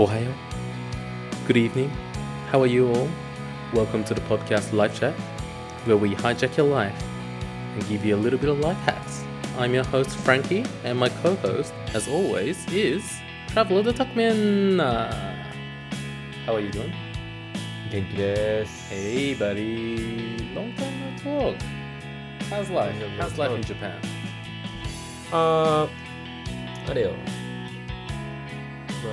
Ohayo. Good evening. How are you all? Welcome to the podcast Life Chat, where we hijack your life and give you a little bit of life hacks. I'm your host Frankie, and my co-host, as always, is Traveler the Tuckman. Uh, how are you doing? 元気です。 Hey, buddy. Long time no talk. How's life? Long time no How's life in talk. Japan? あー、あれよ。まあ、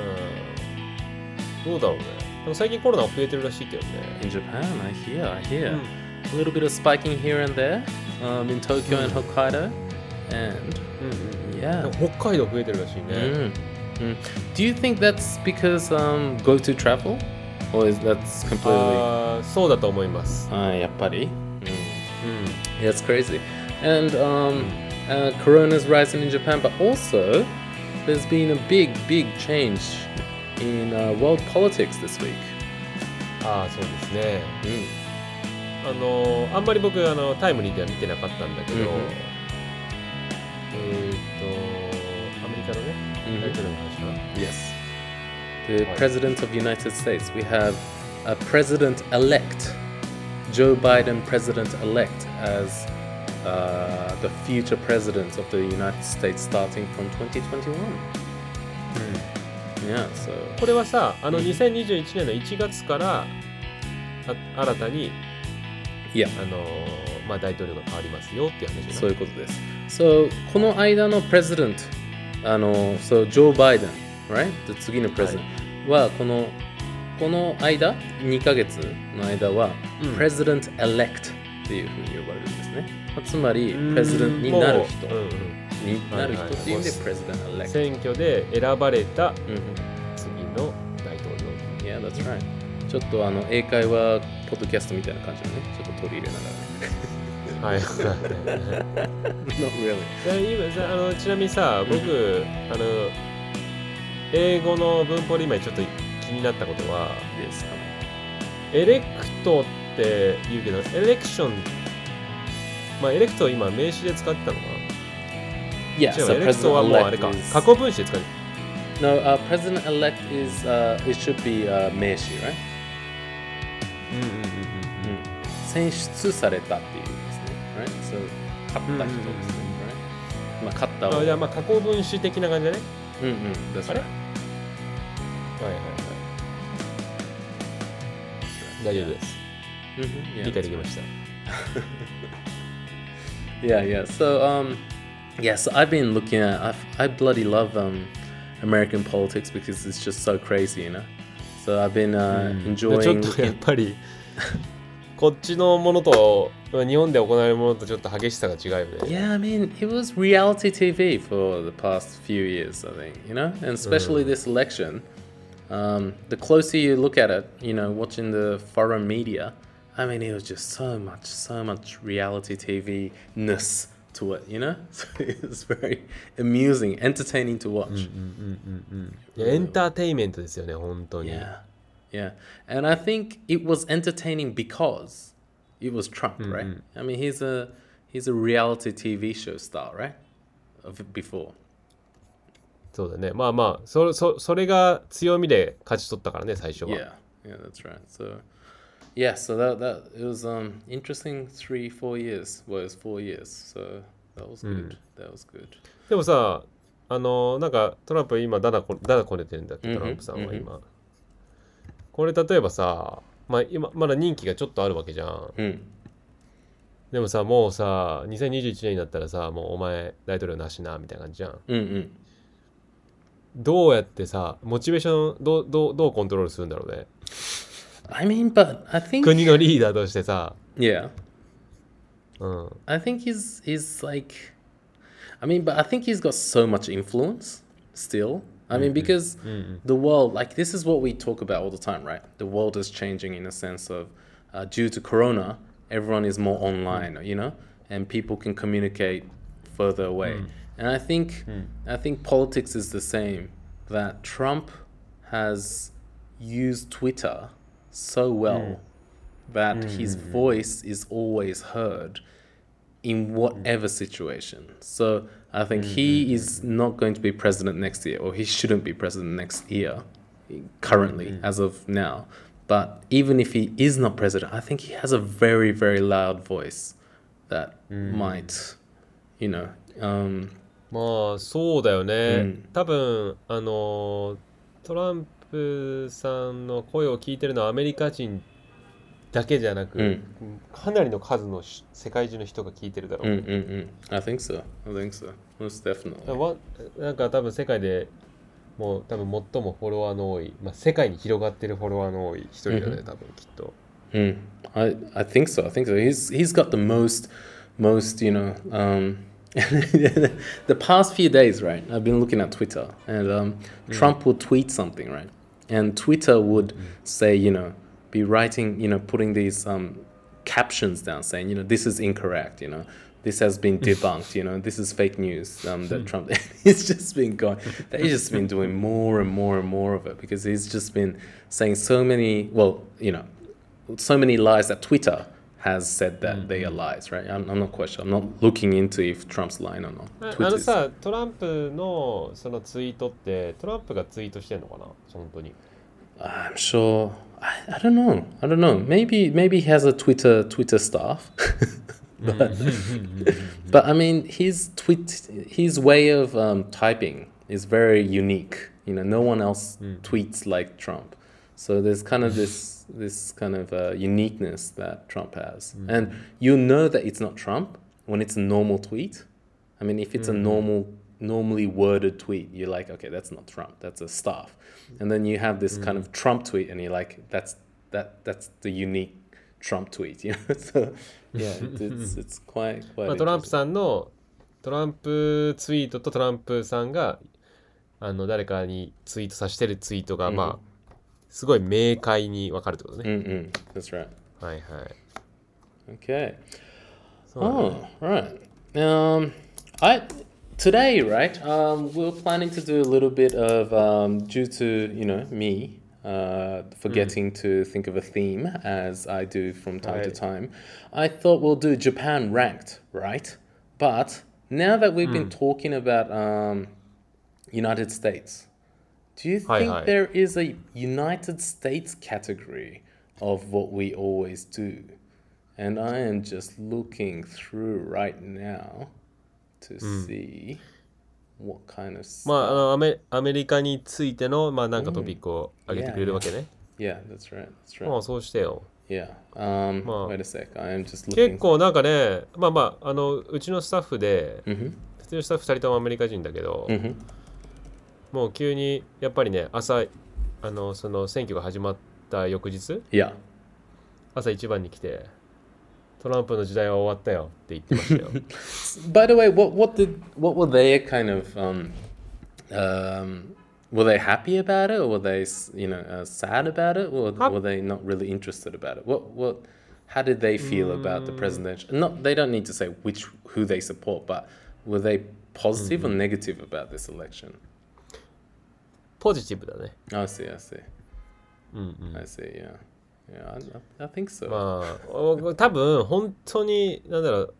どうだろうね。でも最近コロナ増えてるらしいけどね。 In Japan, I hear, I hear. うん A little bit of spiking here and there um, in Tokyo and Hokkaido. And うんうん。 yeah. なんか北海道増えてるらしいね。 Mm. Mm. Do you think that's because um, go to travel? Or is that's completely. あー、そうだと思います。 Uh, やっぱり? Mm. うん。 Yeah, it's crazy. And um, uh, Corona's rising in Japan, but also there's been a big, big change in uh, world politics this week. ああそうですね、うん、あのあんまり僕あのタイムリーでは見てなかったんだけど、うんうん、えっ、ー、とアメリカのね、うん、大統領の話かな。Yes. The President of the United States. We have a President-elect Joe Biden President-elect as uh, the future President of the United States starting from 2021. Hmm. Yeah, so. これはさ、あのうん2021年の1月からあ新たに Yeah. あのーまあ、大統領が変わりますよっていう話そういうことです。So, この間の President、あの、so, Joe Biden, right? で次の President は、この、この間、2ヶ月の間は、うん President elect っていうふうに呼ばれるんですね。まあつまり、うん President になる人うんうんになる人っていうんで、はい President elect。選挙で選ばれたうん次の大統領 Yeah, that's right. ちょっとあの英会話ポッドキャストみたいな感じでね、ちょっと取り入れながはいら。Not really. で今さあのちなみにさ僕、あの英語の文法で今ちょっと気になったことは Yes. エレクトって言うけどエレクションまあエレクトは今名詞で使ってたのかな？Yeah, so エレクトはもうあれ President か elect is... 過去分詞で使って No, uh, President elect is, uh, it should be uh, 名詞、right? うんうんうんうん選出されたっていうですね。Right? So, 勝った人ですね。Right? まあ、勝ったを。あじゃあまあ過去分詞的な感じだねうんうん、that's right. はいはいはい大丈夫です Mhm, 理解できました Yeah, yeah. So, um, yeah. So I've been looking at. I've, I bloody love um, American politics because it's just so crazy, you know. So I've been uh, うんちょ enjoying. っとやっぱりこっちのものと日本で行われるものとちょっと激しさが違うよね Yeah, I mean, it was reality TV for the past few years, I think, you know, and especially this election. Um, the closer you look at it, you know, watching the foreign media, I mean, it was just so much, so much reality TV ness to it, you know? So it was very amusing, entertaining to watch. いやエンターテインメントですよね本当に Yeah, yeah. And I think it was entertaining because it was Trump, right? I mean, he's a he's a reality TV show star, right? Of it before. そうだねまあまあそそそれが強みで勝ち取ったからね最初は Yeah, yeah, that's right. So, yeah, so that that it was um interesting three four years. Well, it was four years. So that was good. That was good. でもさあのなんかトランプ今ダダこダダこねてるんだっけうんうんトランプさんはうん今、これ例えばさまあ今まだ任期がちょっとあるわけじゃん Mm. でもさもうさ2021年になったらさもうお前大統領なしなみたいな感じじゃん.どうやってさモチベーションどうどうどうコントロールするんだろうね I mean, but I think 国のリーダーとしてさ yeah. うん I think he's he's like I mean, but I think he's got so much influence still. I mean, because the world, like this is what we talk about all the time, right? The world is changing in a sense of uh, due to Corona, everyone is more online, you know, and people can communicate further away. And I think I think politics is the same. That Trump has used Twitter so well that his voice is always heard in whatever situation. So I think he is not going to be president next year, or he shouldn't be president next year. currently as of now. But even if he is not president, I think he has a very very loud voice that might, you know, um, まあそうだよね、うん多分あのトランプ プさんの声を聞いてるのはアメリカ人だけじゃなく、うんかなりの数のし世界中の人が聞いてるだろう、mm, mm, mm. I think so. I think so. Most definitely. わなんか多分世界でもう多分最もフォロワーの多い、まあ、世界に広がってるフォロワーの多い一人だね、うん多分きっと Mm. I I think so. I think so. He's he's got the most most you know. Um, the past few days, right? I've been looking at Twitter, and um, Trump would tweet something, right? And Twitter would say, you know, be writing, you know, putting these um, captions down, saying, you know, this is incorrect, you know. This has been debunked, you know. This is fake news. Um, that Trump, he's just been going. He's just been doing more and more and more of it because he's just been saying so many. Well, you know, so many lies that Twitter has said that mm-hmm. they are lies, right? I'm, I'm not questioning. I'm not looking into if Trump's lying or not. But, あのさ、Trump のそのツイートって、Trump がツイートしているのかな、本当に。I'm sure. I, I don't know. I don't know. Maybe maybe he has a Twitter Twitter staff. but, mm-hmm, mm-hmm, but I mean, his tweet, his way of um, typing is very unique. You know, no one else mm. tweets like Trump. So there's kind of this this kind of uh, uniqueness that Trump has, and you know that it's not Trump when it's a normal tweet. I mean, if it's a normal, normally worded tweet, you're like, okay, that's not Trump, that's a staff. And then you have this kind of Trump tweet, and you're like, that's that that's the unique Trump tweet, you know. so yeah, it- it's it's quite ま quite. あ、トランプ interesting. さんのトランプツイートとトランプさんがあの誰かにツイートさせてるツイートが、うんまあ すごい明快に分かるってことね、 Mm-mm, that's right. はいはい Okay. そうだね Oh, right. Um, I today, right? Um, we we're planning to do a little bit of um, due to you know me uh, forgetting to think of a theme as I do from time to Right. time. I thought we'll do Japan ranked, right? But now that we've been talking about um, United States, do you Hi, think hi. there is a United States category of what we always do? And I am just looking through right now to see what kind of まああ.のアメアメリカについてのまあなんかトピックを上げてくれるわけね、Yeah, that's right. That's right. まあそうしてよ Yeah. Um, wait a sec. I am just 結 looking. 構なんかねまあまああのうちのスタッフで Mhm. うちのスタッフ2人ともアメリカ人だけど、Mhm. もう急にやっぱりね朝あのその選挙が始まった翌日 Yeah. 朝一番に来てトランプの時代は終わったよって言ってましたよ By the way, what what did what were they kind of um, um, were they happy about it or were they s- you know uh, sad about it or Hap- were they not really interested about it? What what how did they feel about the presidential? Not they don't need to say which who they support, but were they positive or negative about this election? ポジティブだね I see, I see, うんうん I see. Yeah, yeah, I, I think so. まあお多分本当になんだろう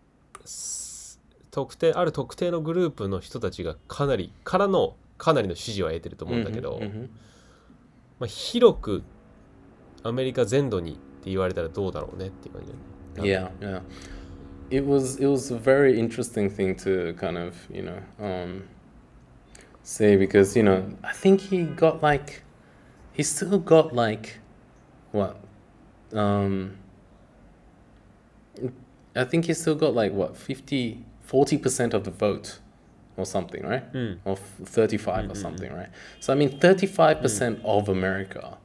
す特定ある特定のグループの人たちがかなりからのかなりの支持は得てると思うんだけど、Mhm, mhm. まあ、広くアメリカ全土にって言われたらどうだろうねっていう感じだね Yeah, yeah. It was it was a very interesting thing to kind of you know um, say because you know I think he got like he still got like what um, I think he still got like what 50 40 percent of the vote or something right? Hmm. Or 35 or hmm, hmm, something right? So I mean 35 percent of America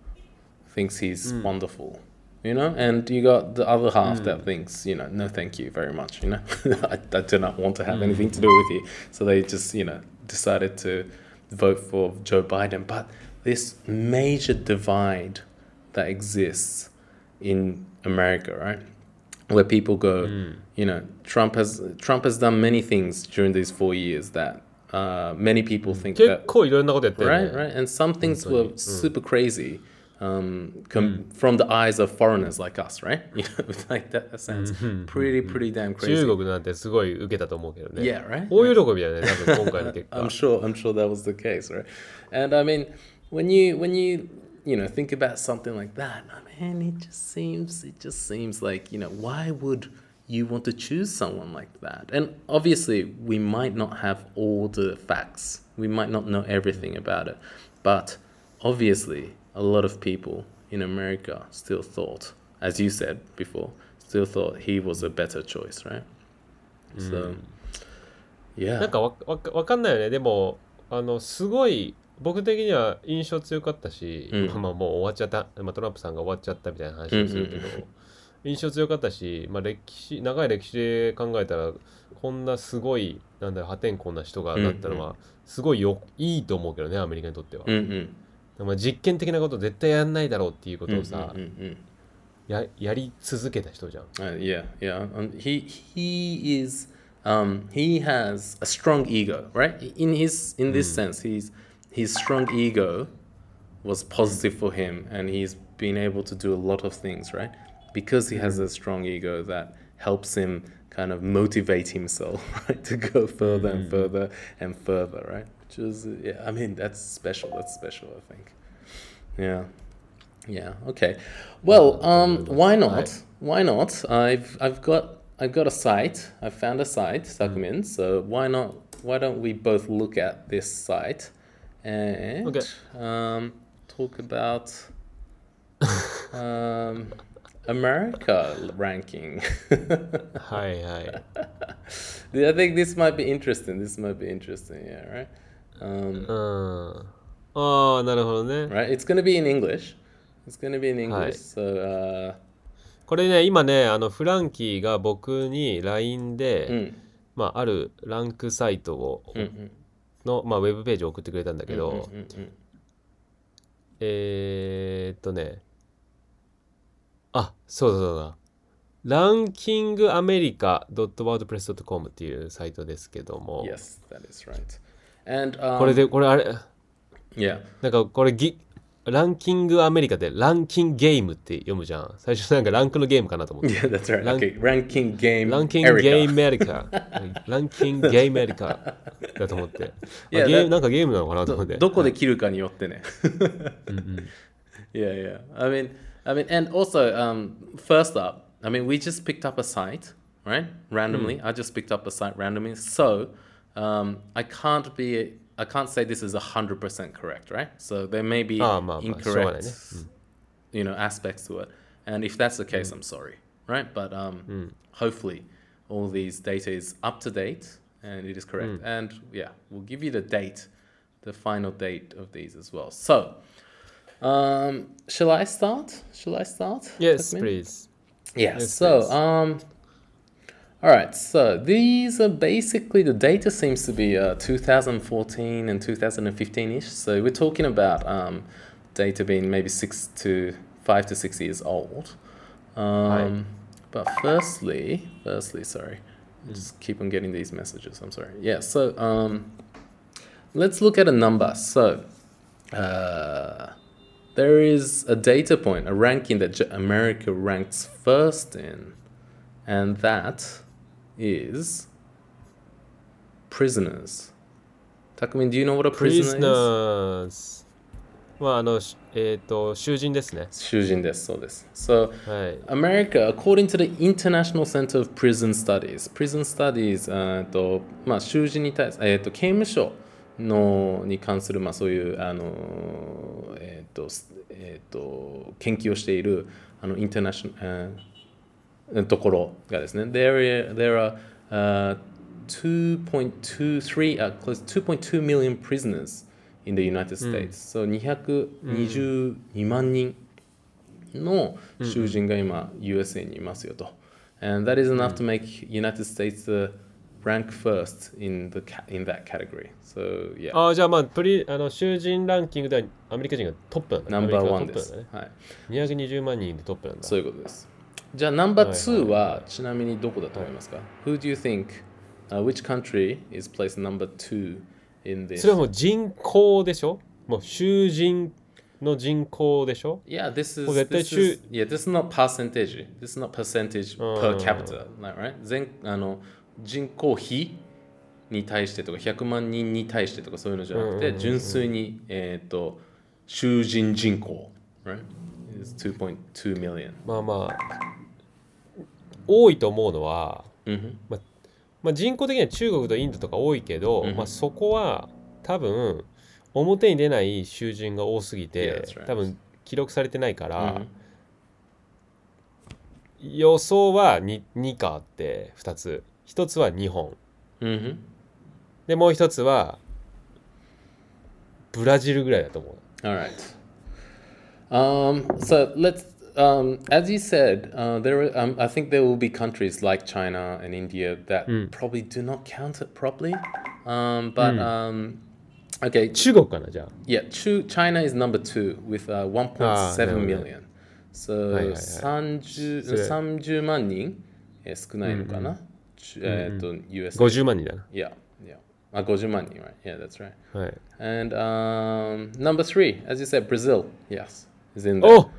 thinks he's wonderful you know? And you got the other half that thinks you know no thank you very much you know? I, I do not want to have anything to do with you. So they just you know decided to vote for Joe Biden, but this major divide that exists in America, right? Where people go, mm. you know, Trump has Trump has done many things during these four years that uh, many people think that right, right, and some things were super crazy um, com- from the eyes of foreigners like us right you know like that, that sounds pretty pretty damn crazy 中国なんてすごい受けたと思うけどね Yeah, right? 大喜びだよね多分今回の結果 I'm sure I'm sure that was the case right and I mean when you when you you know think about something like that, I mean, it just seems it just seems like you know why would you want to choose someone like that? And obviously, we might not have all the facts. We might not know everything about it, but obviously, a lot of people in America still thought, as you said before, still thought he was a better choice, right? So, yeah. なんかわわわかんないよね。でもあのすごい僕的には印象強かったし、うん。まあまあもう終わっちゃった、まあ、トランプさんが終わっちゃったみたいな話をするけど、うん。うん印象強かったし、まあ、歴史長い歴史で考えたらこんなすごいなんだ破天荒な人がなったのはすごいよいいと思うけどねアメリカにとっては、Mm-mm. まあ、実験的なこと絶対やんないだろうっていうことをさ、Mm-mm-mm-mm. ややり続けた人じゃん Uh, yeah, yeah. Um, he he is um, he has a strong ego, right? In his in this sense, he's his strong ego was positive for him, and he's been able to do a lot of things, right? Because he has a strong ego that helps him kind of motivate himself, right, to go further and further and further, right? Which is, yeah, I mean, that's special. That's special, I think. Yeah. Yeah. Okay. Well, um, why not? Why not? I've I've got I've got a site. I found a site, Takumin. So why not? Why don't we both look at this site and Okay. um, talk about um, America ranking? はいはい I think this might be interesting. This might be interesting. Yeah. Right. Um, うんああなるほどね right. It's gonna be in English. It's gonna be in English. Hi. So. Uh, これね今ねあのフランキーが僕に LINE で、mm, まあ、あるランクサイトを mm, mm, の、まあ、ウェブページを送ってくれたんだけど、mm, mm, mm. えー、っとねあそうだそうだランキングアメリカ .wordpress.com っていうサイトですけども、Yes, that is right. And um, これでこれあれ？Yeah, なんかこれギランキングアメリカでランキングゲームって読むじゃん最初なんかランクのゲームかなと思って yeah, that's right. Rank- okay, ranking game. ランキング.ゲームアメリカ。ランキングゲームアメリカだと思って。あ Yeah, ゲームなんかゲームなのかなと思って。どこで切るかによってね。yeah, yeah. I mean, I mean, and also, um, first up, I mean, we just picked up a site, right? Randomly, mm. I just picked up a site randomly. So um, I can't be, I can't say this is hundred percent correct, right? So there may be incorrect, mm. you know, aspects to it. And if that's the case, mm. I'm sorry, right? But um, hopefully, all these data is up to date and it is correct. And yeah, we'll give you the date, the final date of these as well. So um, shall I start? Shall I start? Yes, please. Yeah. Yes, so, please. um, all right. So these are basically the data seems to be uh, 2014 and 2015 ish. So we're talking about um, data being maybe six to five to six years old. Um, but firstly, firstly, sorry, just keep on getting these messages. I'm sorry. Yeah. So um, let's look at a number. So. Uh, there is a data point, a ranking that J- America ranks first in, and that is prisoners. Takumi, do you know what a prisoner Prisoners. まああの、しえっ、と、囚人ですね。 is? 囚人です、そうです。So, はい。 America, according to the International Center of Prison Studies, prison studies, あーとまあ、囚人に対すえー、と刑務所 のに関する、まあ、そういうあの、えーとすえー、と研究をしているあのインターナショナルところがですね、there, are- there are、uh, 2.23 uh, close to 2.2 million prisoners in the United States. So 222万人の囚人が今 USA にいますよと。And that is enough to make United States the rank first in the in that category. So yeah, ああ、じゃあまあ、プリあの囚人ランキングではアメリカ人がトップなんだ。ップなんだね。。ですはい。220万人でトップなんだ。そういうことです。じゃあ number はい two はいはちなみにどこだと思いますか ?Who do you think、uh, which country is placed number two in this? それはもう人口でしょもう囚人の人口でしょ Yeah, this is, this is yeah, this is not percentage. This is not percentage per capita, right? 全あの人口比に対してとか100万人に対してとかそういうのじゃなくて純粋にえっ、と囚人人口 right? Is 2.2 million まあまあ多いと思うのは、mm-hmm. まあ、人口的には中国とインドとか多いけど、うんまあ、そこは多分表に出ない囚人が多すぎて right. 多分記録されてないから、Mhm. 予想は 2, 2かあって2つ1つは日本 Mm-hmm. でもう1つはブラジルぐらいだと思う All right. Um, so let's, um, as you said, uh, there. Um, I think there will be countries like China and India that probably do not count it properly. Um, but um, okay, Ch- 中国かなじゃあ yeah, China is number two with uh, 1.7 Ah, no, no. million. So はいはいはい。30, それ30万人えー少ないのかな、ちえーっと US 50万人だ Yeah, yeah. あ、50万人 right? Yeah, that's right. なはい And um, number three, as you said, Brazil. Yes, is in there. お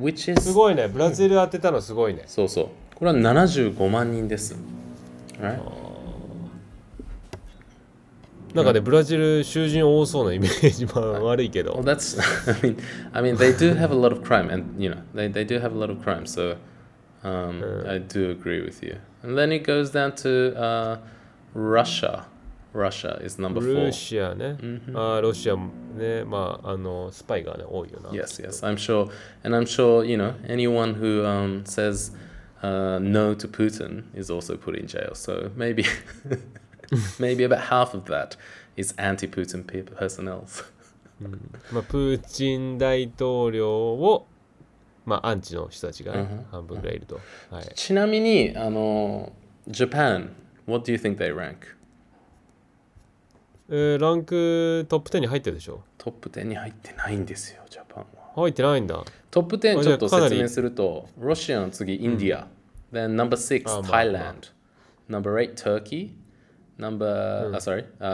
Which す is ごいねブラジル当てたのすごいねそうそう。これは75万人です。Right? なんかねブラジル囚人多そうなイメージまあ悪いけ Well, ど that's. I mean, I mean, they do have a lot of crime, and you know, they, they do have a lot of crime. So, um, I do agree with you. And then it goes down to uh, Russia. Russia is number ロ four. シアね、あーロシアもねまああのスパイがね多いよな Yes, yes, I'm sure, and I'm sure you know anyone who um, says uh, no to Putin is also put in jail. So maybe, maybe about half of that is anti-Putin pe- personnel. まあ、プーチン大統領を、 まあ、アンチの人たちが、ねうん、半分ぐらいいると、うんはい、ちなみにあの Japan、ランクトップ10に入ってるでしょトップ10に入ってないんですよ、入ってないんだ。トップ10ちょっと説明すると、ロシアの次、インディア。ナンバー6、タイランド。ナンバー8、トゥーキ。ナンバー、あ、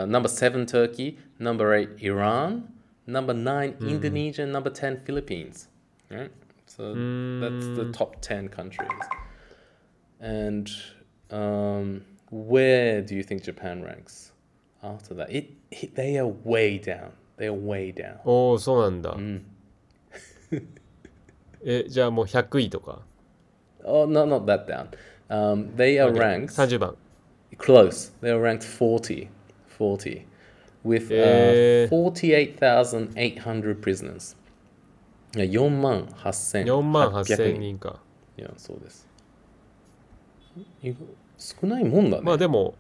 ブ。ン7、トーキ。ナンバー8、イラン。ナンバー9、インドネシア。ナンバー10、フィリピン。So that's the top 10 countries. And um, where do you think Japan ranks after that? It, it, they are way down. They are way down. おお、そうなんだ。え、じゃあもう100位とか。 Oh, no, not that down. Um, they are ranked 30番。 close. They are ranked 40, 40, with Eh. uh, 48,800 prisoners. いや4万8800 4万8000人か。いや、そうです。い少ないもんだね。まあでも、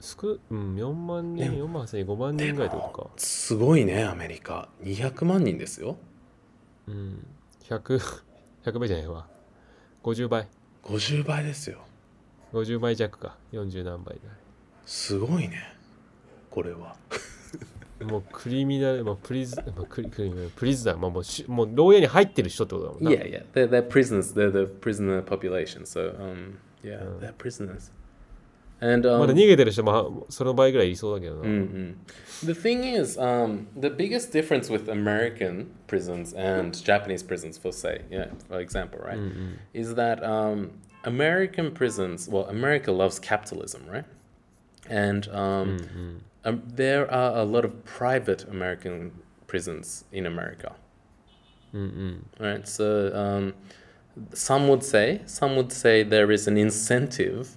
すくうん、4万人、4万8000人、5万人ぐらいってことか。すごいね、アメリカ。200万人ですよ。うん。100、100倍じゃないわ。50倍。50倍ですよ。50倍弱か。40何倍だ。すごいね。これは。もうクリミナル、まあ、プリズ、まあ、クリクリミナルプリズナー、まあ、もうしもう牢屋に入ってる人ってことだもんな。 Yeah, yeah. They're, they're prisoners. They're the prisoner population. So, um, yeah, they're prisoners. And まだ um, 逃げてる人もその倍ぐらいいそうだけどな。 mm-mm. the thing is, um, the biggest difference with American prisons and Japanese prisons, for say, yeah, for example, right, is that um, American prisons. Well, America loves capitalism, right? And um, um, there are a lot of private American prisons in America. Mm-mm. Right. So um, some would say some would say there is an incentive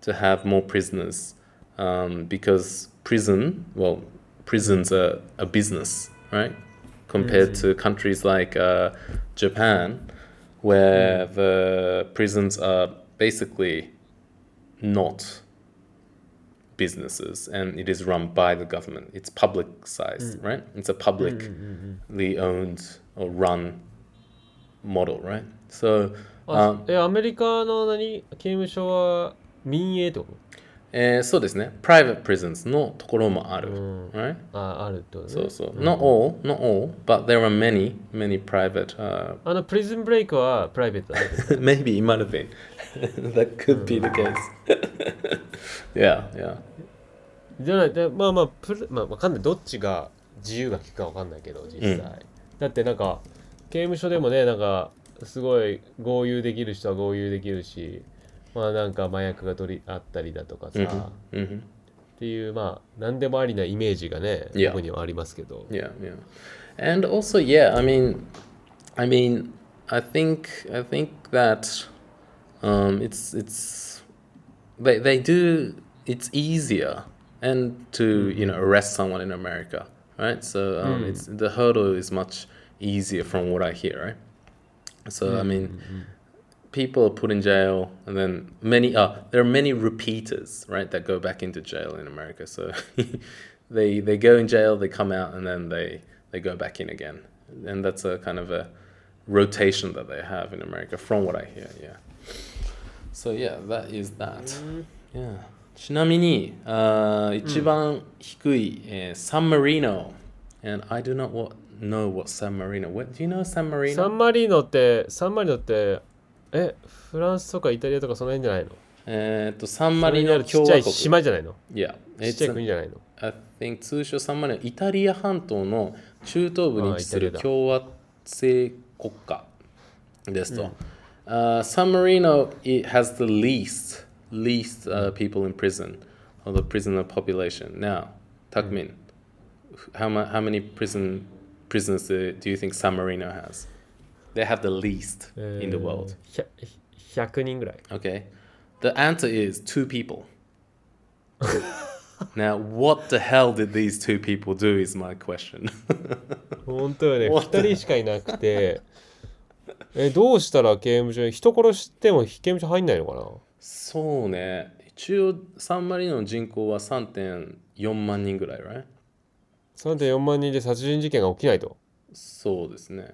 to have more prisoners um, because prison well prisons are a business right compared mm-hmm. to countries like uh, Japan where mm. the prisons are basically not businesses and it is run by the government it's public sized right it's a publicly owned or run model, right? So, あ um, え、アメリカの何刑務所は民営ってことえーそうですね。private prisons のところもある。right? あ、あるってことね。そうそう。not all, not all, but there are many, many private, uh, あの、プリズンブレイクはプライベートだね。 maybe it might have been. that could be the case. yeah, yeah. じゃない、でまあまあ、プルまあ、わかんない。どっちが自由が利くかわかんないけど、実際。うんだってなんか、刑務所でもね、なんか、すごい豪遊できる人は豪遊できるし、まあなんか麻薬が取りあったりだとかさ、hmm hmm っていう、まあ、何でもありなイメージがね、Yeah. 僕にはありますけど。Yeah, yeah. and also yeah i mean i mean i think i think that um it's it's they they do it's easier and to you know arrest someone in america right? So um, it's the hurdle is much easier from what i hear right? So i mean people are put in jail and then many uh, there are many repeaters right that go back into jail in america. So they they go in jail they come out and then they they go back in again. And that's a kind of a rotation that they have in america from what i hear yeah so yeah that is that. Yeah. ちなみに、uh, 一番低い、えー、San Marino. And I do not what, know what San Marino what do you know San Marino? サンマリーノってサンマリノってえフランスとかイタリアとかその辺じゃないの？えーっとサンマリノそれにあるちっちゃい共和国。島じゃないの？Yeah. ちっちゃい国じゃないの？I think 通称サンマリノイタリア半島の中東部に位置する共和制国家ですと、Uh, San Marino it has the least least uh, people in prison or the prisoner population now Takmin how, ma- how many prison prisoners do, do you think San Marino has they have the least in the world えーひゃ100人ぐらい Okay. The answer is two people. now, what the hell did these two people do? Is my question. 本当よね What the- 2人しかいなくて えどうしたら刑務所に人殺しても刑務所入んないのかな？そうね。一応、サンマリノの人口は3.4万人ぐらい、right? 3.4万人で殺人事件が起きないとそうですね。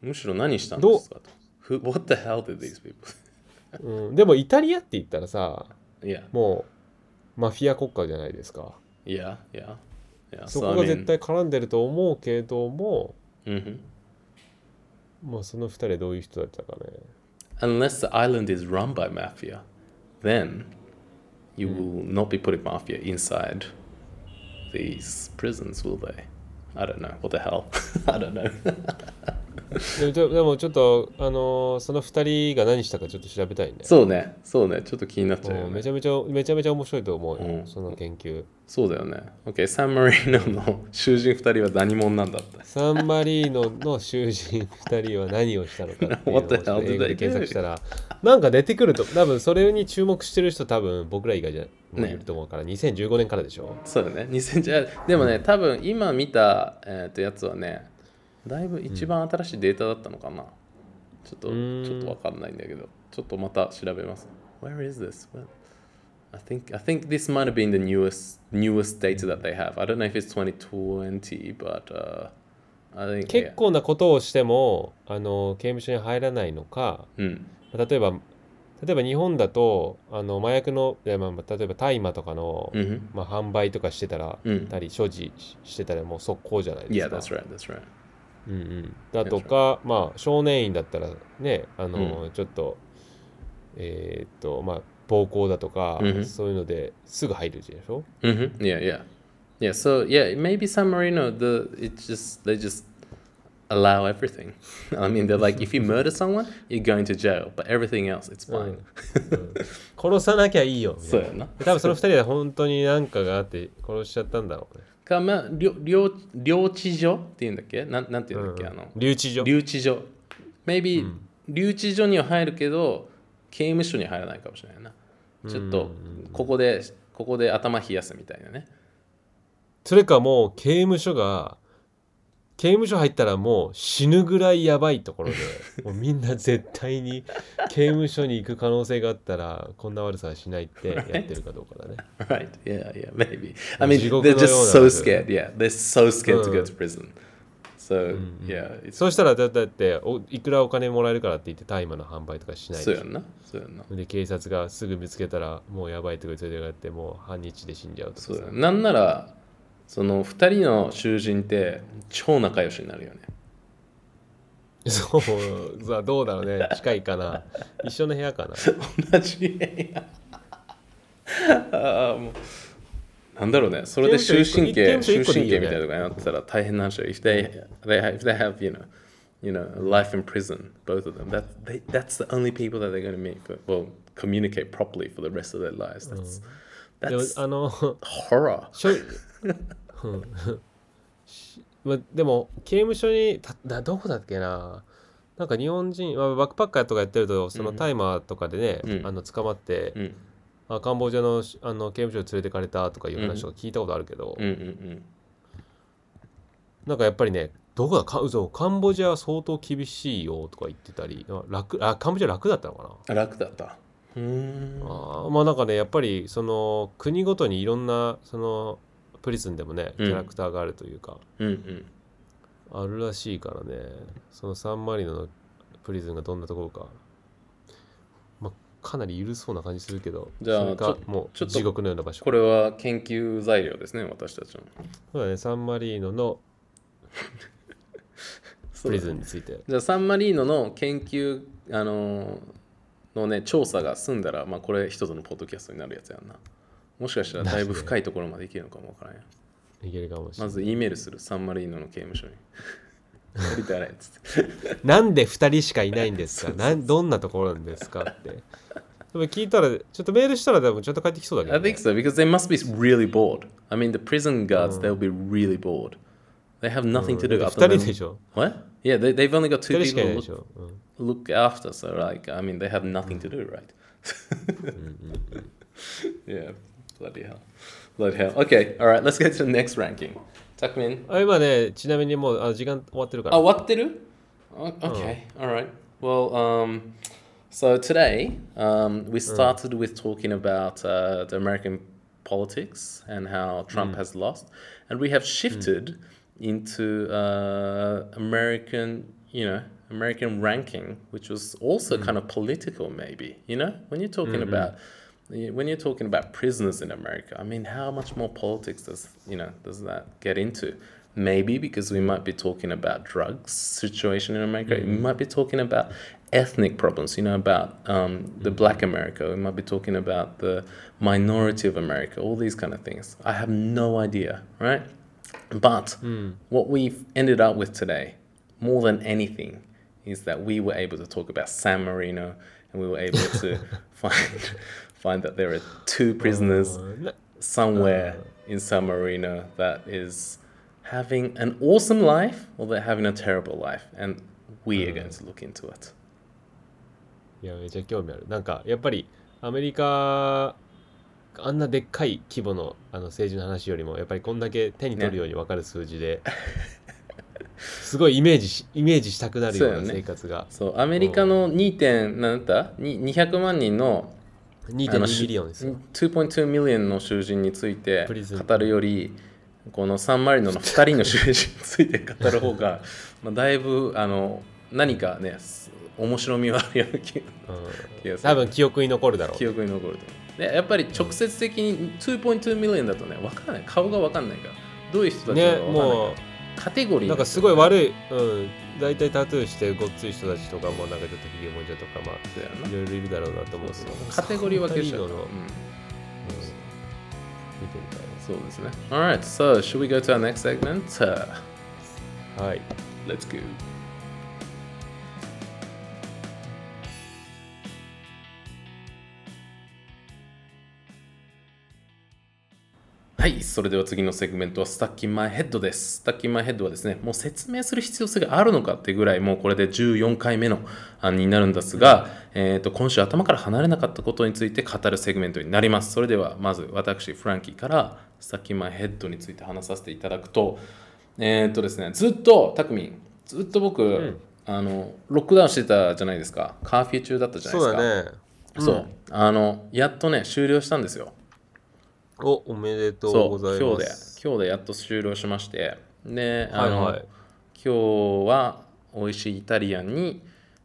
むしろ何したんですかと。What the hell did these people? うん、でもイタリアって言ったらさ yeah, もうマフィア国家じゃないですか yeah, yeah. yeah. そ So, こが絶対絡んでると思うけども、Mhm. まあその2人どういう人だったかね Unless the island is run by mafia, then you will not be putting mafia inside these prisons, will they? I don't know. What the hell? I don't know. でもちょでもちょっとあのーその2人が何したかちょっと調べたいねそうね。そうね。ちょっと気になっちゃうよねうんめち。ゃめちゃめちゃめちゃ面白いと思うよ、うんその研究そうだよね。OK、サンマリーノの囚人2人は何者なんだって。サンマリーノの囚人2人は何をしたのかっていうのをっと hell did 英語で they do? 検索したらなんか出てくると多分それに注目してる人多分僕ら以外じゃもういると思うから、2015年からでしょそうだね。2000じゃでもね、多分今見た、えー、とやつはね、だいぶ一番新しいデータだったのかな。ちょっと、んちょっとわかんないんだけど、ちょっとまた調べます。Where is this? What? I think I think this might have been the newest newest data that they have. I don't know if it's 2020, but uh, I think 結構なことをしてもあの刑務所に入らないのか yeah. うん。例えば例えば日本だとあの麻薬のいやまあまあ例えば大麻とかの、うん。まあ、販売とかしてたら、うんたり所持してたらもう速攻じゃないです Yeah, か。that's right. That's right. うんうん、だとか、まあ、少年院だったらねあの、ちょっとえーっとまあ暴行だとか、うんうんそういうのですぐ入るでしょ Mm-hmm. Yeah, yeah, yeah. So yeah, maybe San Marino, the it's just they just allow everything. I mean, they're like, if you murder someone, you're going to jail, but everything else, it's fine. 殺さなきゃいいよみたいなそうやな。多分その二人は本当に何かがあって殺しちゃったんだろうね。かまあ領領領地所っていうんだっけ？なんなんていうんだっけ？あの留置所留置所。Maybe、留置所には入るけど刑務所には入らないかもしれないな。ちょっとここでここで頭冷やすみたいなね。それかもう刑務所が刑務所入ったらもう死ぬぐらいやばいところでもうみんな絶対に刑務所に行く可能性があったらこんな悪さはしないってやってるかどうかだね。Right. Yeah, yeah, maybe. I mean, they're の just so scared. Yeah, they're so scared to go to prison. So, yeah, そうしたらだだっておいくらお金もらえるからって言って大麻の販売とかしないそうやんな。そうやんな。で警察がすぐ見つけたらもうやばいとこ連れてもう半日で死んじゃうとかさそうやんなんなら、その二人の囚人って超仲良しになるよね。そうさあどうだろうね近いかな一緒の部屋かな同じ部屋。ああ、もう。なんだろうね。それで終身刑、終身刑みたいなとかになってたら大変なんでしょ。If they, they, have, if they have, you know, you know, life in prison, both of them, that, they, that's the only people that they're going to meet, for, well, communicate properly for the rest of their lives. That's, that's horror. うん。し まあ、でも刑務所にただどこだっけな。なんか日本人、まあ、バックパッカーとかやってるとそのうん。タイマーとかでね、うん。あの捕まって、うん。あカンボジアのあの刑務所に連れてかれたとかいう話とか聞いたことあるけど、うんうんなんかやっぱりねどこだか嘘カンボジアは相当厳しいよとか言ってたりあ楽あカンボジア楽だったのかな？うん楽だった。うーんあー。まあなんかねやっぱりその国ごとにいろんなそのプリズンでもねキうん。ャラクターがあるというか、うんうん。あるらしいからね。そのサンマリノのプリズンがどんなところか、まあ、かなり緩そうな感じするけどじゃあそれかもう地獄のような場所。これは研究材料ですね私たちの。そうだねサンマリーノの プリズンについて。じゃあサンマリーノの研究あのーのね調査が済んだらまあこれ一つのポッドキャストになるやつやんなもしかしたらだいぶ深いところまでいけるのかもわからんやいけるかもしれない、まず E メールするサンマリーノの刑務所にやりたいねっつってなんで2人しかいないんですかなんどんなところなんですかってでも聞いたらちょっとメールしたらでもちょっと帰ってきそうだけ I ど、ね think、so because they must be really bored I mean the prison guards they'll be really bored they have nothing to do 2 other 人 than でしょ what yeah they, they've only got 2 two people look, look after so like I mean they have nothing to do right yeah bloody hell bloody hell okay all right let's get to the next ranking タクミンあ今ねちなみにもうあ時間終わってるからあ、終わってる O- Okay, all right. Well, um, so today um, we started with talking about uh, the American politics and how Trump has lost, and we have shifted into uh, American, you know, American ranking, which was also kind of political, maybe. You know, when you're talking about when you're talking about prisoners in America, I mean, how much more politics does you know does that get into? Maybe because we might be talking about drugs situation in America. Mm-hmm. We might be talking about ethnic problems. You know about um, the mm-hmm. Black America. We might be talking about the minority of America. All these kind of things. I have no idea, right? But mm. what we've ended up with today, more than anything, is that we were able to talk about San Marino, and we were able to find find that there are two prisoners somewhere in San Marino that is having an awesome life or they're having a terrible life, and we are going to look into it. いやめちゃ興味あるなんかやっぱりアメリカあんなでっかい規模のあの政治の話よりもやっぱりこんだけ手に取るように分かる数字で、すごいイメージしイメージしたくなるような生活が、そうアメリカの 2. 点なんだったに200万人の2.2 million ですよ。2.2 million の囚人について語るよりこのサンマリノの2人の囚人について語る方が まあだいぶあの何かねす面白みはあるような気がする。多分記憶に残るだろう。記憶に残るとでやっぱり直接的に2.2 million だとね分からない。顔が分かんないからどういう人たちねか分かんないから、もうカテゴリーなんかすごい悪い、うん、大体タトゥーしてごっつい人たちとかもなんかちょっとひげもじゃとかまだよな。あいろいろいるだろうなと思うけど。カテゴリー分けしちゃうかうん。見てみたいそうですね。Alright, so should we go to our next segment? Uh, なはい let's go はい、それでは次のセグメントは stuck in my head です。 stuck in my head はですね、もう説明する必要性があるのかってぐらい、もうこれで14回目の案になるんですが、えー、と今週頭から離れなかったことについて語るセグメントになります。それではまず私、フランキーから stuck in my head について話させていただくと、えっ、とですね、ずっと、タクミン、ずっと僕、あの、ロックダウンしてたじゃないですか。カーフィー中だったじゃないですか。そうだねそう。あの、やっとね、終了したんですよ。おおめでとうござい今日でます今日でやっと終了しまして。であの、はいはい。今日は美味しいイタリアンに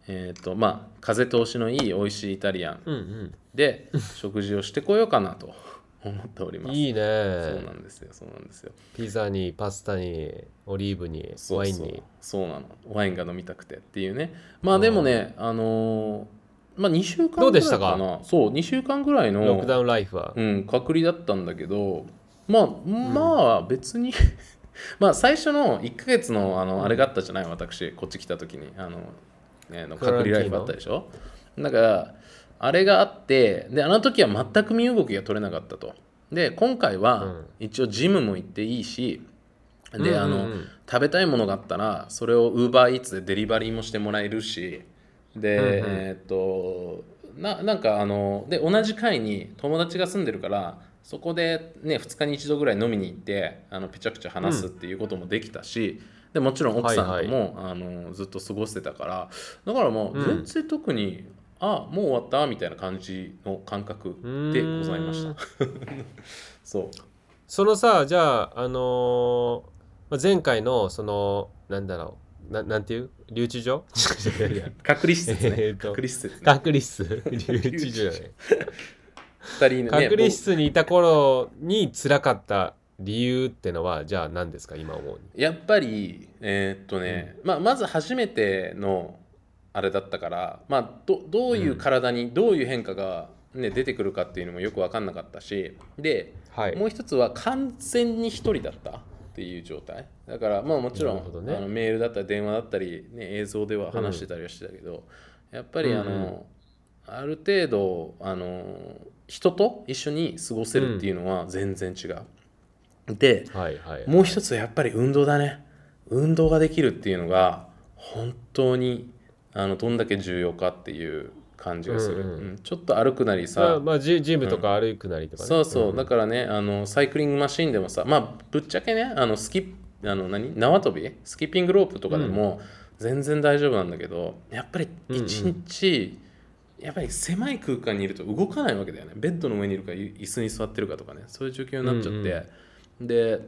えっ、とまあ風通しのいい美味しいイタリアンうんで食事をしてこようかなと 思っております。うんいいね。そうなんですよそうなんですよ。ピザにパスタにオリーブにワインに。そうなの。ワインが飲みたくてっていうね。まあでもねあのーまあ2週間ぐらいどうでしたか？なそう2週間ぐらいのロックダウンライフは？うん、隔離だったんだけどまあまあ別に まあ最初の1ヶ月のあのあれがあったじゃない？私こっち来た時に。あの、ね、の隔離ライフあったでしょ？だからあれがあってであの時は全く身動きが取れなかったと。で今回はうん。一応ジムも行っていいしで、あの食べたいものがあったらそれを UberEats でデリバリーもしてもらえるしで、うんうん。えーっとななんかあので同じ階に友達が住んでるからそこでね2日に1度ぐらい飲みに行ってあのぺちゃくちゃ話すっていうこともできたし、でもちろん奥さんとも、あのずっと過ごしてたからだからもううん。全然特に、あもう終わったみたいな感じの感覚でございました。そう。そのさじゃああのーまあ前回のそのなんだろうななんていう？留置所？いやいや隔離施設ね。えーと隔離施設ね。隔離室。留置所じゃない二人ね隔離室にいた頃に辛かった理由ってのはじゃあ何ですか今思うに？やっぱりえーっとね、まあ、まず初めてのあれだったから、まあ、どどういう体にどういう変化が、ね、出てくるかっていうのもよく分かんなかったしで、はい。もう一つは完全に一人だったっていう状態。だからまあもちろんね。あのメールだったり電話だったり、ね、映像では話してたりはしてたけど、やっぱりあの、うんうん。ある程度あの人と一緒に過ごせるっていうのは全然違う。で、はいはいもう一つはやっぱり運動だね。運動ができるっていうのが本当にあのどんだけ重要かっていう感じがする。うんうん。うん。ちょっと歩くなりまさあ、、まあジジムとか歩くなりとかね、そうそう、んだからねあのサイクリングマシンでもさまあぶっちゃけねあのスキあの何？縄跳び？スキッピングロープとかでも全然大丈夫なんだけど、やっぱり一日、やっぱり狭い空間にいると動かないわけだよね。ベッドの上にいるかい椅子に座ってるかとかね。そういう状況になっちゃって、で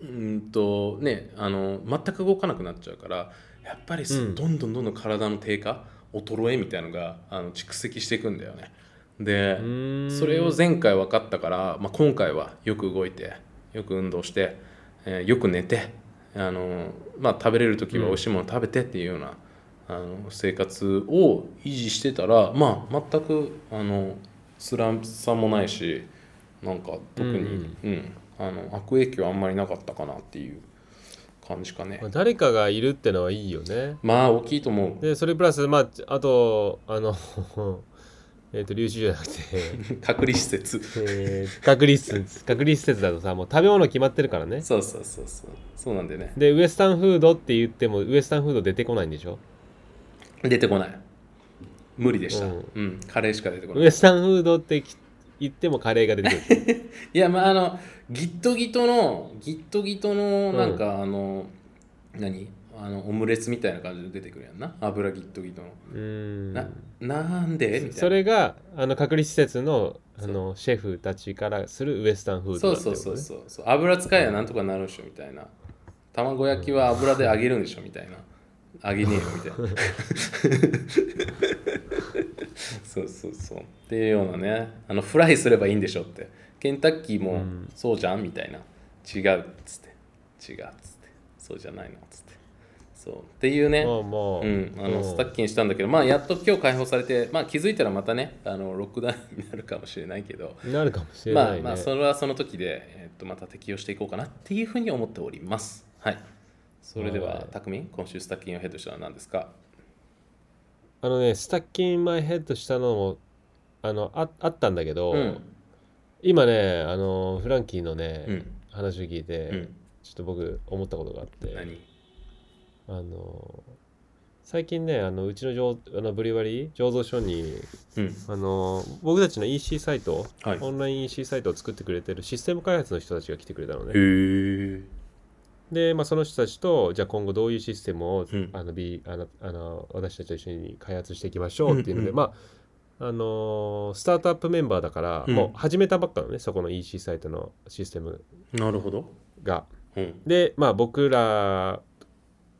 うんとねあの全く動かなくなっちゃうからやっぱりすうん。どんどんどんどん体の低下衰えみたいのがあの蓄積していくんだよね。でそれを前回分かったから、まあ、今回はよく動いてよく運動して、えーよく寝てあの、まあ、食べれる時は美味しいもの食べてっていうような、あの生活を維持してたらまあ全くあの辛さもないしなんか特に、うん。あの悪影響あんまりなかったかなっていう感じかね。まあ誰かがいるってのはいいよね。まあ大きいと思う。でそれプラスまああとあの えっと留置所じゃなくて、隔離施設。えー隔離室隔離施設だとさもう食べ物決まってるからね。そうそうそうそう。そうなんでね。でウエスタンフードって言ってもウエスタンフード出てこないんでしょ？出てこない。無理でした。うん。うん。カレーしか出てこない。ウエスタンフードってき言ってもカレーが出てくる。いやまああのギットギトのギットギトのなんか、あの何？あのオムレツみたいな感じで出てくるやんな？油ギットギトの、うーん。ななんで？みたいな。それがあの隔離施設のあのシェフたちからするウエスタンフードね。そうそうそうそう。油使えばなんとかなるでしょみたいな。卵焼きは油で揚げるんでしょみたいな揚げねえよみたいな。そうそうそう。っていうようなね。あのフライすればいいんでしょって。ケンタッキーもそうじゃんみたいな。違うっつって。違うっつって。そうじゃないのっつって。そう。っていうね、まあまあ、うん、あのうん。スタッキンしたんだけど、まあ、やっと今日解放されて、まあ、気づいたらまたねあのロックダウンになるかもしれないけど、なるかもしれないね、まあまあそれはその時で、えっとまた適用していこうかなっていうふうに思っております。はい。それでは。はいたくみん今週スタッキンをヘッドしたのは何ですか？あのねスタッキンマイヘッドしたのもあのああったんだけど、うん。今ねあのフランキーのね、うん。話を聞いて、うん。ちょっと僕思ったことがあって何？あの最近ねあのうちの醸あのブリュワリー醸造所にうん。あの僕たちの EC サイト、はい。オンライン EC サイトを作ってくれてるシステム開発の人たちが来てくれたのね。へえで、まあ、その人たちとじゃあ今後どういうシステムを、うん。あの B あのあの私たちと一緒に開発していきましょうっていうので、うん。うんまああのースタートアップメンバーだから、うん。もう始めたばっかのねそこの EC サイトのシステムなるほど。がうん。でまあ僕ら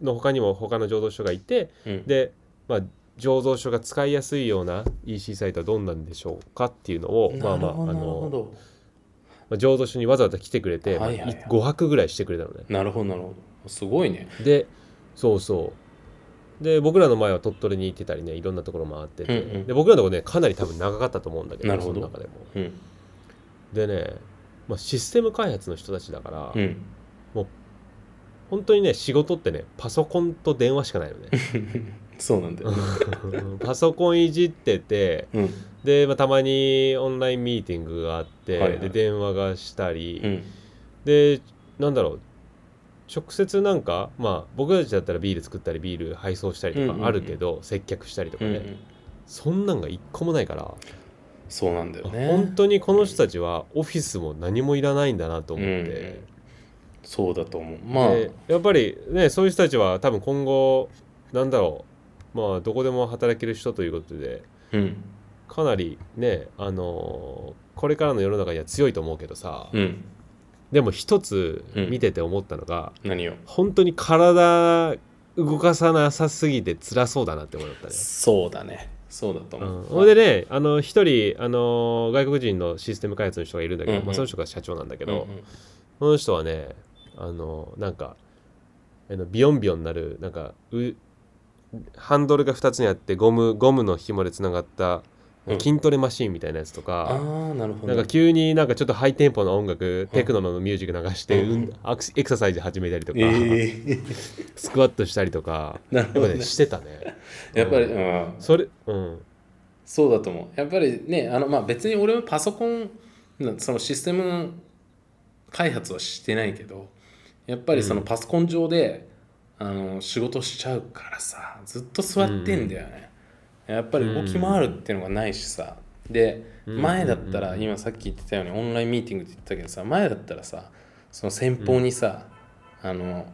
の他にも他の醸造所がいてうん。で、まあ、醸造所が使いやすいような EC サイトはどんなんでしょうかっていうのをまあまああの、ど。まあ、醸造所にわざわざ来てくれて、はいはいはい。まあ、5泊ぐらいしてくれたのね。なるほどなるほど。すごいね。でそうそう。で僕らの前は鳥取に行ってたりねいろんなところ回ってて、うんうん。で僕らのところねかなり多分長かったと思うんだけどなるほど。その中でも。うん。でね、まあ、システム開発の人たちだから、うん。本当にね仕事ってねパソコンと電話しかないのね。そうなんだよね。パソコンいじっててうんで、まあ、たまにオンラインミーティングがあって、はいはい。で電話がしたり、うん。でなんだろう直接なんかまあ僕たちだったらビール作ったりビール配送したりとうんうんうん。かあるけど、接客したりとかね、うんうん。そんなんが一個もないから、そうなんだよね。本当にこの人たちはオフィスも何もいらないんだなと思って、そうだと思う。まあ。でやっぱりねそういう人たちは多分今後なんだろうまあどこでも働ける人ということでうんかなりねあのーこれからの世の中には強いと思うけどさ、うん。でも一つうん。見てて思ったのが、何を？本当に体動かさなさすぎて辛そうだなって思ったね。そうだね。そうだとう思う、ん、ほんでねあの一人あの外国人のシステム開発の人がいるんだけど、うんうん。まあ、その人が社長なんだけど、うんうん。その人はねあのなんかあのビヨンビヨンなるなんかうハンドルが2つにあってゴムゴムの紐でつながったうん。筋トレマシーンみたいなやつとあか、あなるほど。なんか急になんかちょっとハイテンポの音楽、テクノのミュージック流して、うん。うんアクエクササイズ始めたりとか、ええスクワットしたりとかなるほどね。やっぱねしてたね。やっぱり、ううんん、それうん。そうだと思う。やっぱりねあのまあ別に俺もパソコンなそのシステム開発はしてないけどやっぱりそのパソコン上で、あの仕事しちゃうからさずっと座ってんだよね、やっぱり動き回るっていうのがないしさ。で前だったら今さっき言ってたようにオンラインミーティングって言ってたけどさ前だったらさその先方にさ、あの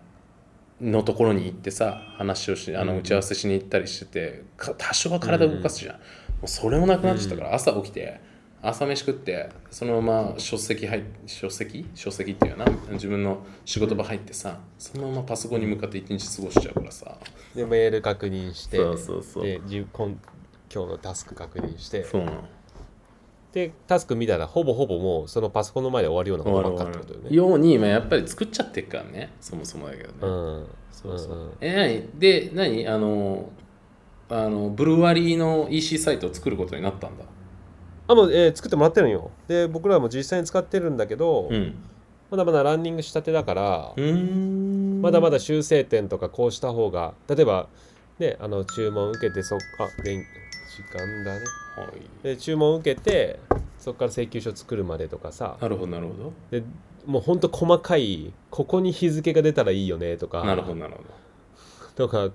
のところに行ってさ話をしあの打ち合わせしに行ったりしててか多少は体動かすじゃん、もうそれもなくなっちゃったから、朝起きて朝飯食ってそのまま書籍入っ書籍？書籍っていうのかな自分の仕事場入ってさそのままパソコンに向かって一日過ごしちゃうからさ。でメール確認してそうそうそう。で自今今日のタスク確認して。そうなの。でタスク見たらほぼほぼもうそのパソコンの前で終わるようなことばっかってことよね。ように今やっぱり作っちゃってるからねそもそもだけどね、うん、そうそう、んん。え何？で何？あのあのブルワリーの EC サイトを作ることになったんだあもう、えー作ってもらってるんよ。で僕らも実際に使ってるんだけど、うん。まだまだランニングしたてだから、まだまだ修正点とかこうした方が例えばねあの注文受けてそあ電時間だね。はい。で注文受けてそこから請求書作るまでとかさ。なるほどなるほど。でもうほんと細かいここに日付が出たらいいよねとか。なるほどなるほとか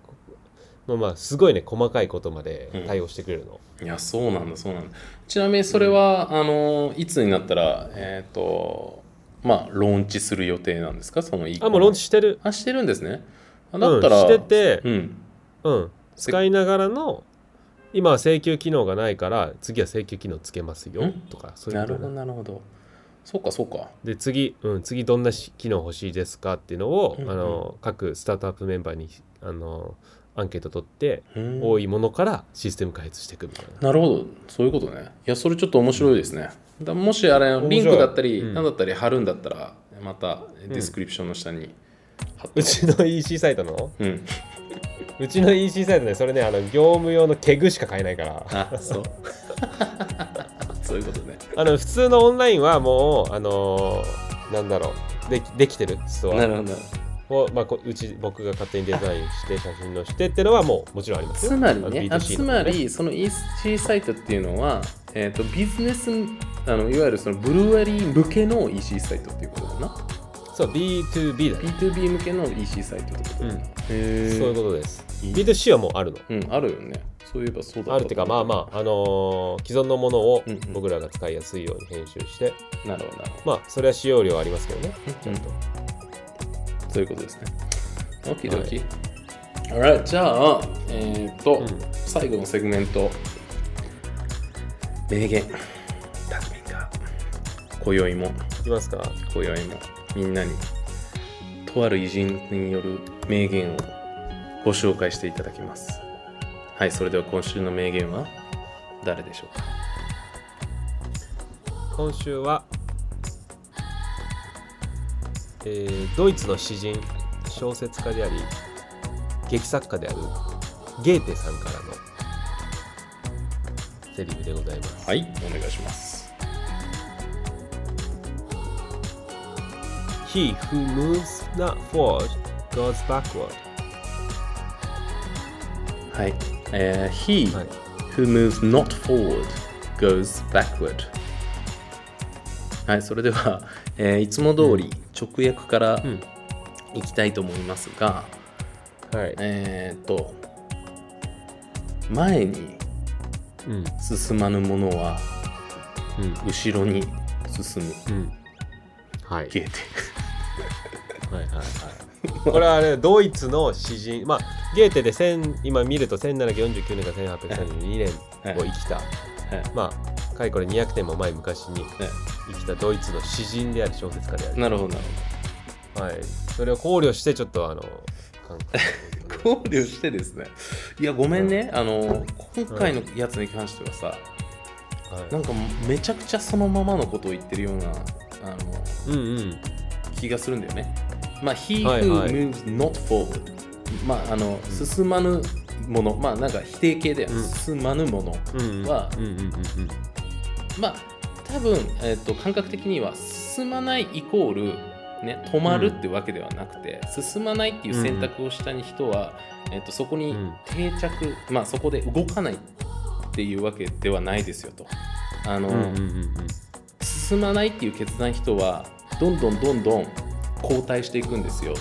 まあまあすごいね細かいことまで対応してくれるの、どいやそうなんだそうなんだ。ちなみにそれは、あのいつになったらえっ、とまあローンチする予定なんですか？その e あもうローンチしてる。あしてるんですね。あだったら、うん、しててうん。うん。使いながらの今は請求機能がないから次は請求機能つけますようん。とかそういうな。るほどなるほど。そうかそうか。で次、うん、次どんなし機能欲しいですか？っていうのを、うんうん。あの各スタートアップメンバーにあのアンケート取って、うん多いものからシステム開発していくみたいな。なるほど。そういうことね。いやそれちょっと面白いですね、だもしあれリンクだったり、うん。何だったり貼るんだったらまたディスクリプションの下に貼って。うちの EC サイトの？うん。うちの EC サイトねそれねあの業務用の keg しか買えないから。あそう。そういうことね。あの普通のオンラインはもうあのーなんだろう。できできてるストアなるほどを、まあ、こうち僕が勝手にデザインして写真載せてっていうのはもうもちろんありますよ。つまりね B2C あのつまりその EC サイトっていうのは、えー、とビジネスあのいわゆるそのブルワリー向けの EC サイトっていうことだな。そう B2B だね。B2B 向けの EC サイトってことだな、うん。そういうことです。いい。B2C はもうあるの。うんあるよね。そういえばそうだあるっていうかまあまあ、あのー既存のものをうんうん。僕らが使いやすいように編集して、なるほどなるほど。まあそれは使用量ありますけどね。ちゃんと、そういうことですね。OK ドキ。Alright じゃあ、えっ、と、うん最後のセグメント。名言。タクミンが、今宵も、いきますか今宵も、みんなに、とある偉人による名言をご紹介していただきます。はい、それでは今週の名言は誰でしょうか？今週は、えードイツの詩人小説家であり劇作家であるゲーテさんからのセリフでございます、はい、お願いします。He who moves not forward goes backward はい。えー he はい who moves not forward goes backward はいそれでは、えーいつも通り直訳からん。いきたいと思いますがはい。えーっと前にうん。進まぬものはうん。後ろに進む。うん。はい。ゲーテはいはいはい。これはあれドイツの詩人まあゲーテで1000今見ると1749年から1832年を生きた、はい。まあかれこれ200年も前昔にね生きたドイツの詩人である小説家である。なるほど。なるはい、それを考慮してちょっとあの 考慮してですね。いやごめんね。あの今回のやつに関してはさはい。なんかめちゃくちゃそのままのことを言ってるようなあのうんうん。気がするんだよね。まあ、he はい who はい。moves not forward。まあ、あの、進まぬもの、まあ、なんか否定形だよ。うん。進まぬものうんうんは、うんうんうんうんまあ、多分、えっと感覚的には進まないイコール、ね、止まるってわけではなくて、進まないっていう選択をした人は、えっとそこにうん。定着、まあ、そこで動かないっていうわけではないですよと。あの、うんうんうんうん。進まないっていう決断人はどんどんどんどん後退していくんですよ。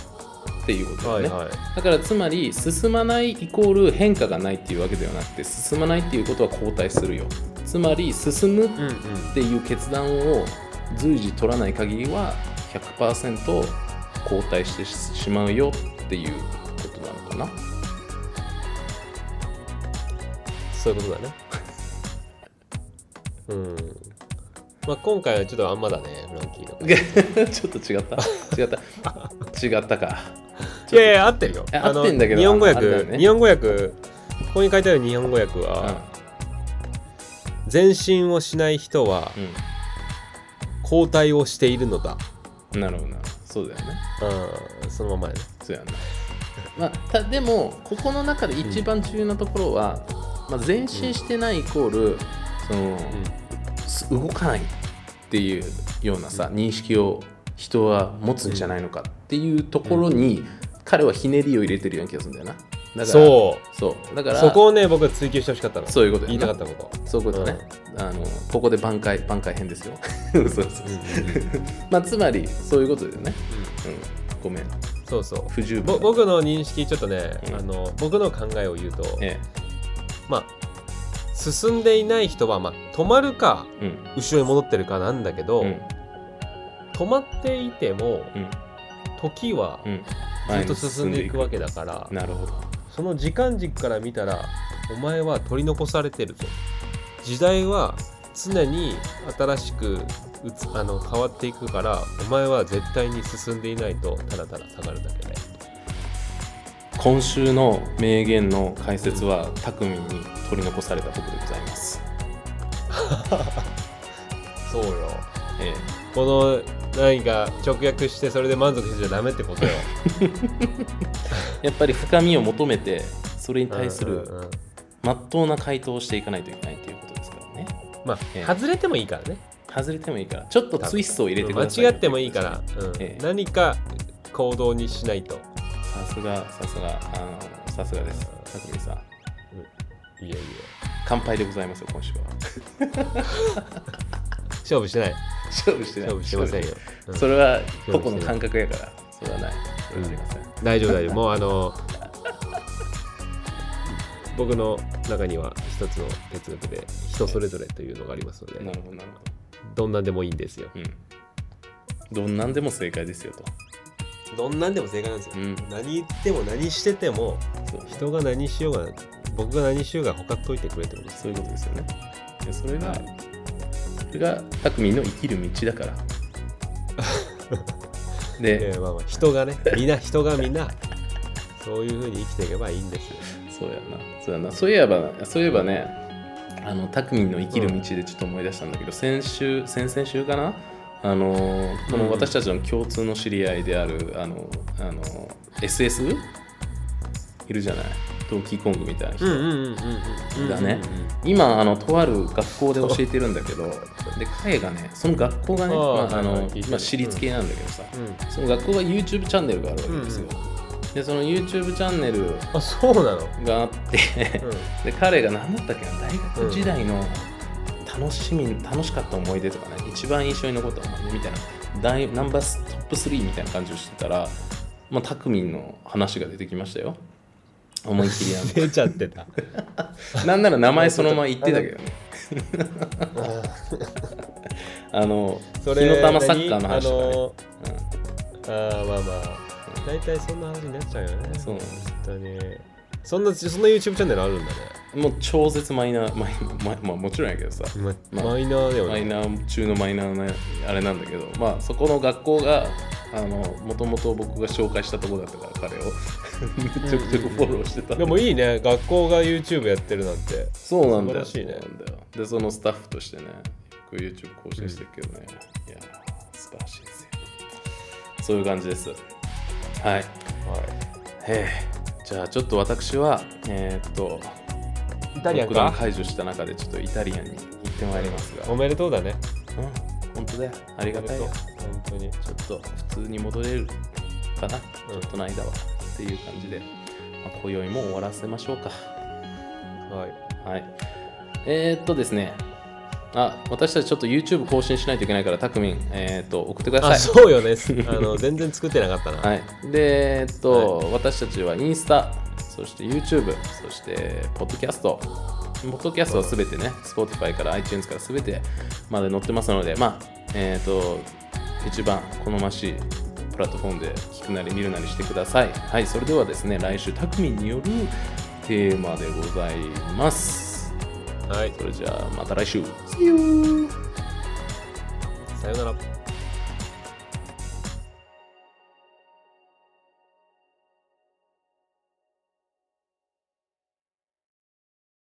っていうことだよね、はいはい。だからつまり進まないイコール変化がないっていうわけではなくて進まないっていうことは後退するよつまり進むっうんうんていう決断を随時取らない限りは100%後退してしまうよっていうことなのかな。そういうことだね。うん。まあ今回はちょっとあんまだねフランキーの。ちょっと違った。違った。違ったか。いやいや合ってるよ。合ってんだけど日本語訳、ね。日本語訳ここに書いてある日本語訳は、前進をしない人はうん、後退をしているのだ。うん、なるほどな。そうだよね。うんそのままやね。そうやな。まあ、たでもここの中で一番重要なところは、まあ、前進してないイコール、そのす動かないっていうようなさ認識を人は持つんじゃないのかっていうところに、彼はひねりを入れてるような気がするんだよな。だからそう。そう。だからそこをね僕は追求してほしかったの。そういうこと言いたかったこと。そういうことね、あのここで挽回挽回編ですよ。そうそうそう、まあつまりそういうことだよね、うん、ごめん。そうそう。不十分。ぼ僕の認識ちょっとね、うん。あの僕の考えを言うと、えまあ進んでいない人は、まあ、止まるかえうん。後ろに戻ってるかなんだけど、うん。止まっていてもうん。時はうん。ずっと進んでいくわけだから、なるほどその時間軸から見たらお前は取り残されてるぞ。時代は常に新しくあの変わっていくからお前は絶対に進んでいないとただただ下がるだけで今週の名言の解説は匠に取り残された僕でございます、そうよえこの何か直訳してそれで満足してちゃダメってことよ。え やっぱり深みを求めてそれに対するうんうんうん。まっとうな回答をしていかないといけないということですからね。まあ、ええ。外れてもいいからね。外れてもいいから。ちょっとツイストを入れてください間違ってもいいから、うん。ええ。何か行動にしないと。さすがさすがあのさすがです。匠さん。いやいや乾杯でございますよ今週は 勝負してない。勝負してない。勝負してませんよ、うん。それは個々の感覚やからそれはない。それはありません、大丈夫大丈夫。もうあの僕の中には一つの哲学で人それぞれというのがありますのでなるほどなるほど。んなんでもいいんですよ。どうん。どんなんでも正解ですよと。どんなんでも正解なんですよ、うん。何言っても何してても人が何しようが僕が何しようが他っといてくれってことです。そういうことですよね。でそれがそれが匠の生きる道だから。で、えーまあまあ人がねみんな人がみんなそういうふうに生きていけばいいんですよ。そうやな。そうやな。そういえばそういえばねあの匠の生きる道でちょっと思い出したんだけど、先週先々週かな？あのこの私たちの共通の知り合いであるあのあの SS いるじゃない？ドキーコングみたいな人、だね今あのとある学校で教えてるんだけどで彼がねその学校がねまああのまあ、私立系なんだけどさ、うんその学校が YouTube チャンネルがあるわけですよ、でその YouTube チャンネルあそうなの、があってで彼が何だったっけな大学時代の楽しみ、楽しかった思い出とかね一番印象に残った思い出みたいな大ナンバートップ3みたいな感じをしてたらまあ、タクミンの話が出てきましたよ思いっきりあ出ちゃってた。の なんなら名前そのまま言ってたけどね。あのそ火の玉サッカーの話あとかね、のあーまあまあ。大体そんな話になっちゃうよね。そう。なんです本当に。そんなそんな YouTube チャンネルあるんだね、うんもう超絶マイナーマイマイまあもちろんやけどさ。ままあマイナーだよね。マイナー中のマイナーなあれなんだけど。まあそこの学校があのもともと僕が紹介したとこだったから彼を。ちょくちょくフォローしてた。でもいいね。学校が YouTube やってるなんて。そうなんだよ。でそのスタッフとしてねこう YouTube 更新してるけどね、いや素晴らしいですよ。そういう感じです。はい。はい。へえ。じゃあちょっと私はえーっとイタリアンか解除した中でちょっとイタリアンに行ってまいりますが。おめでとうだね。うん。本当だよ。ありがたいよ本当に。ちょっと普通に戻れるかな、ちょっとの間は。っていう感じで、まあ、今宵も終わらせましょうか。はい。はい。えー、っとですね。あ私たちちょっと YouTube 更新しないといけないからタクミン、えー、っと送ってください。あそうよね。あの 全然作ってなかったな。はい、で、えっと、私たちはインスタ、そして YouTube、そして、ポッドキャスト。ポッドキャストはすべてね、Spotify から iTunes からすべてまで載ってますので、まあ、えっ、と、一番好ましいプラットフォームで聞くなり見るなりしてください。はい、それではですね、来週、タクミンによるテーマでございます。はいそれじゃあ、また来週。さよなら